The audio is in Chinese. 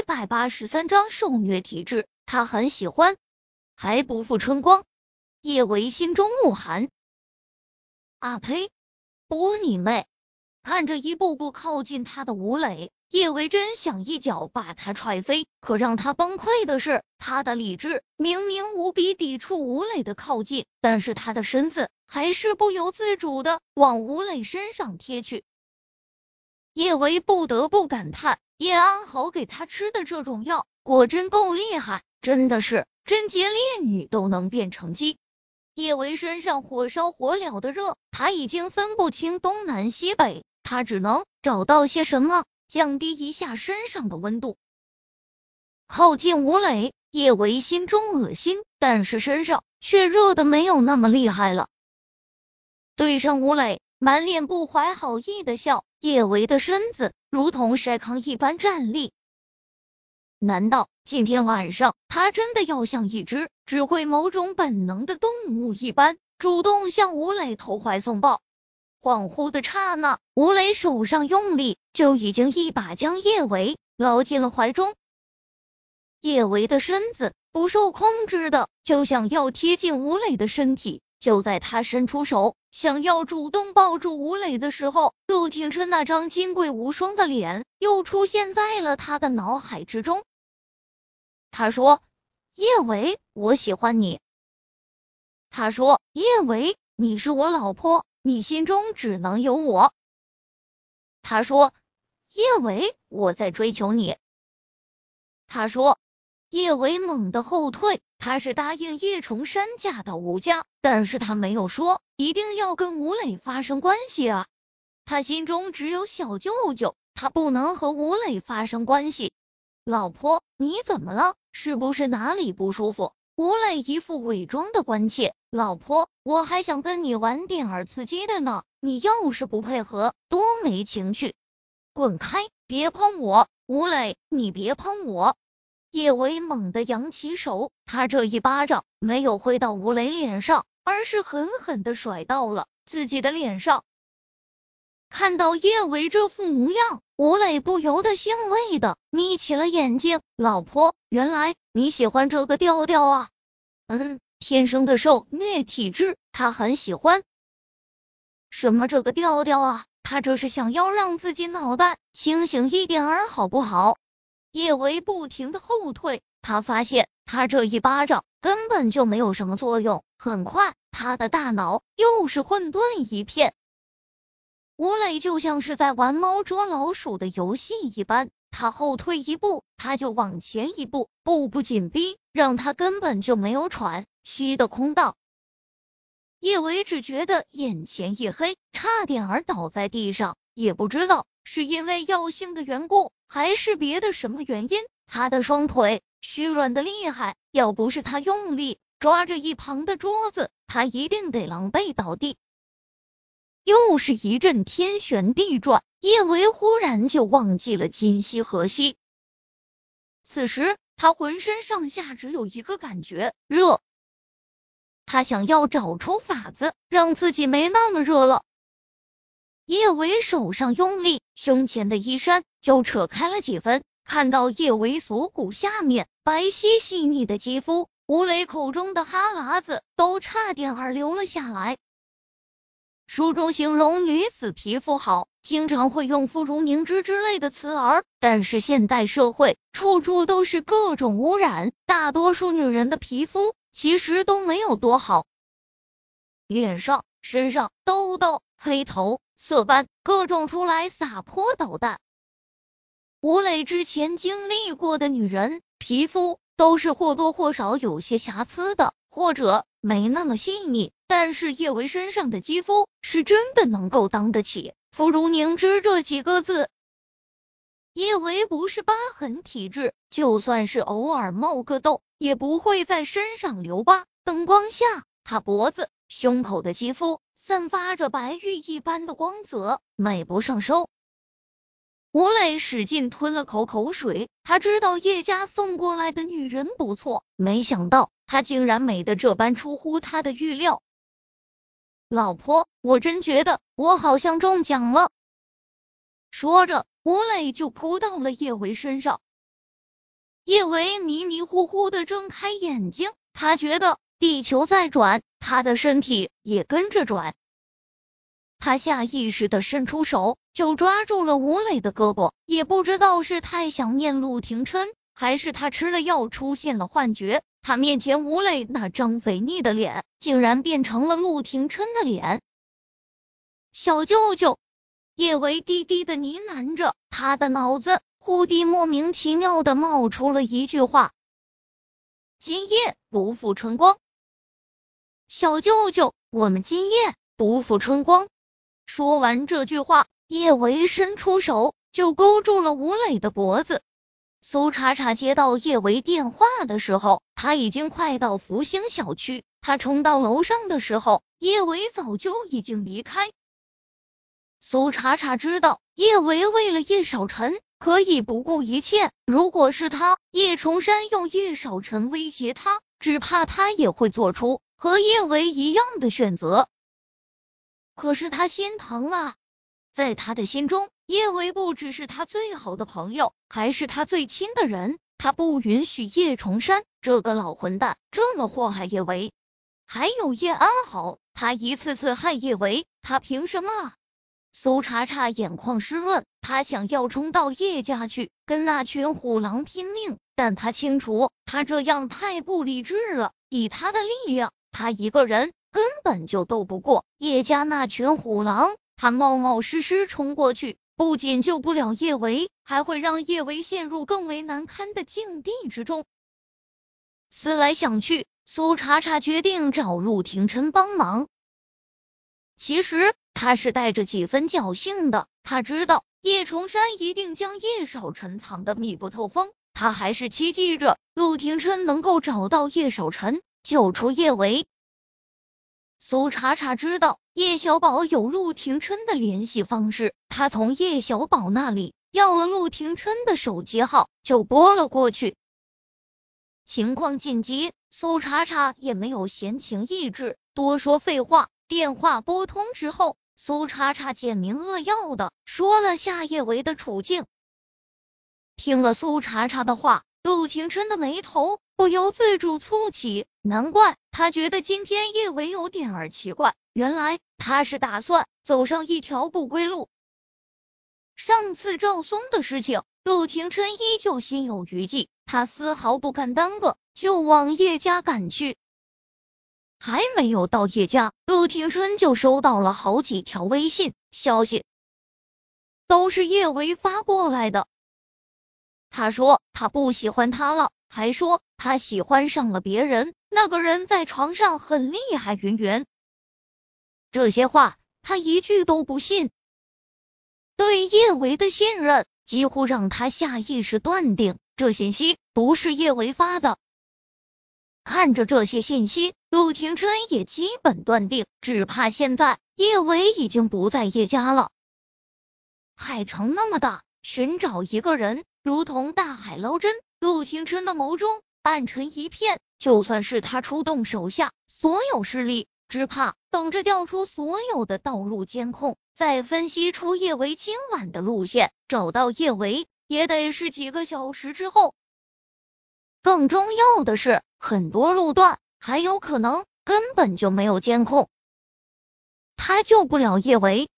一百八十三章受虐体质，他很喜欢，还不负春光。叶维心中怒喊：“啊呸！波你妹！”看着一步步靠近他的吴磊，叶维真想一脚把他踹飞。可让他崩溃的是，他的理智明明无比抵触吴磊的靠近，但是他的身子还是不由自主的往吴磊身上贴去。叶维不得不感叹。叶安好给他吃的这种药，果真够厉害，真的是贞洁烈女都能变成鸡。叶维身上火烧火燎的热，他已经分不清东南西北，他只能找到些什么降低一下身上的温度。靠近吴磊，叶维心中恶心，但是身上却热的没有那么厉害了。对上吴磊。满脸不怀好意的笑，叶维的身子如同筛糠一般站立。难道今天晚上他真的要像一只只会某种本能的动物一般，主动向吴磊投怀送抱？恍惚的刹那，吴磊手上用力，就已经一把将叶维捞进了怀中。叶维的身子不受控制的就想要贴近吴磊的身体。就在他伸出手想要主动抱住吴磊的时候，陆廷琛那张金贵无双的脸又出现在了他的脑海之中。他说：“叶维，我喜欢你。”他说：“叶维，你是我老婆，你心中只能有我。”他说：“叶维，我在追求你。”他说。叶维猛地后退，他是答应叶崇山嫁到吴家，但是他没有说一定要跟吴磊发生关系啊。他心中只有小舅舅，他不能和吴磊发生关系。老婆，你怎么了？是不是哪里不舒服？吴磊一副伪装的关切。老婆，我还想跟你玩点儿刺激的呢，你要是不配合，多没情趣！滚开，别碰我！吴磊，你别碰我！叶维猛地扬起手，他这一巴掌没有挥到吴磊脸上，而是狠狠的甩到了自己的脸上。看到叶维这副模样，吴磊不由得欣慰的眯起了眼睛。老婆，原来你喜欢这个调调啊？嗯，天生的受虐体质，他很喜欢。什么这个调调啊？他这是想要让自己脑袋清醒一点儿，好不好？叶维不停的后退，他发现他这一巴掌根本就没有什么作用。很快，他的大脑又是混沌一片。吴磊就像是在玩猫捉老鼠的游戏一般，他后退一步，他就往前一步，步步紧逼，让他根本就没有喘息的空档。叶维只觉得眼前一黑，差点儿倒在地上，也不知道。是因为药性的缘故，还是别的什么原因？他的双腿虚软的厉害，要不是他用力抓着一旁的桌子，他一定得狼狈倒地。又是一阵天旋地转，叶维忽然就忘记了今夕何夕。此时他浑身上下只有一个感觉热，他想要找出法子，让自己没那么热了。叶维手上用力，胸前的衣衫就扯开了几分。看到叶维锁骨下面白皙细腻的肌肤，吴磊口中的哈喇子都差点儿流了下来。书中形容女子皮肤好，经常会用“肤如凝脂”之类的词儿，但是现代社会处处都是各种污染，大多数女人的皮肤其实都没有多好，脸上、身上痘痘、黑头。色斑各种出来撒泼捣蛋。吴磊之前经历过的女人，皮肤都是或多或少有些瑕疵的，或者没那么细腻。但是叶维身上的肌肤是真的能够当得起“肤如凝脂”这几个字。叶维不是疤痕体质，就算是偶尔冒个痘，也不会在身上留疤。灯光下，他脖子、胸口的肌肤。散发着白玉一般的光泽，美不胜收。吴磊使劲吞了口口水，他知道叶家送过来的女人不错，没想到她竟然美的这般出乎他的预料。老婆，我真觉得我好像中奖了。说着，吴磊就扑到了叶维身上。叶维迷迷糊糊的睁开眼睛，他觉得地球在转，他的身体也跟着转。他下意识的伸出手，就抓住了吴磊的胳膊。也不知道是太想念陆廷琛，还是他吃了药出现了幻觉，他面前吴磊那张肥腻的脸，竟然变成了陆廷琛的脸。小舅舅，叶维低低的呢喃着，他的脑子。忽地莫名其妙的冒出了一句话：“今夜不负春光。”小舅舅，我们今夜不负春光。说完这句话，叶维伸出手就勾住了吴磊的脖子。苏茶茶接到叶维电话的时候，他已经快到福星小区。他冲到楼上的时候，叶维早就已经离开。苏茶茶知道叶维为了叶少辰。可以不顾一切。如果是他，叶崇山用叶少辰威胁他，只怕他也会做出和叶维一样的选择。可是他心疼啊，在他的心中，叶维不只是他最好的朋友，还是他最亲的人。他不允许叶崇山这个老混蛋这么祸害叶维。还有叶安好，他一次次害叶维，他凭什么？苏茶茶眼眶湿润，他想要冲到叶家去跟那群虎狼拼命，但他清楚他这样太不理智了。以他的力量，他一个人根本就斗不过叶家那群虎狼。他冒冒失失冲过去，不仅救不了叶维，还会让叶维陷入更为难堪的境地之中。思来想去，苏茶茶决定找陆廷琛帮忙。其实。他是带着几分侥幸的，他知道叶崇山一定将叶少臣藏得密不透风，他还是期冀着陆廷琛能够找到叶少臣，救出叶维。苏茶茶知道叶小宝有陆廷琛的联系方式，他从叶小宝那里要了陆廷琛的手机号，就拨了过去。情况紧急，苏茶茶也没有闲情逸致多说废话。电话拨通之后。苏茶茶简明扼要的说了夏叶维的处境。听了苏茶茶的话，陆廷琛的眉头不由自主蹙起。难怪他觉得今天叶维有点儿奇怪，原来他是打算走上一条不归路。上次赵松的事情，陆廷琛依旧心有余悸，他丝毫不敢耽搁，就往叶家赶去。还没有到叶家，陆廷琛就收到了好几条微信消息，都是叶维发过来的。他说他不喜欢他了，还说他喜欢上了别人，那个人在床上很厉害。云云，这些话他一句都不信。对叶维的信任，几乎让他下意识断定这信息不是叶维发的。看着这些信息，陆廷琛也基本断定，只怕现在叶维已经不在叶家了。海城那么大，寻找一个人如同大海捞针。陆廷琛的眸中暗沉一片，就算是他出动手下所有势力，只怕等着调出所有的道路监控，再分析出叶维今晚的路线，找到叶维也得是几个小时之后。更重要的是，很多路段还有可能根本就没有监控。他救不了叶维，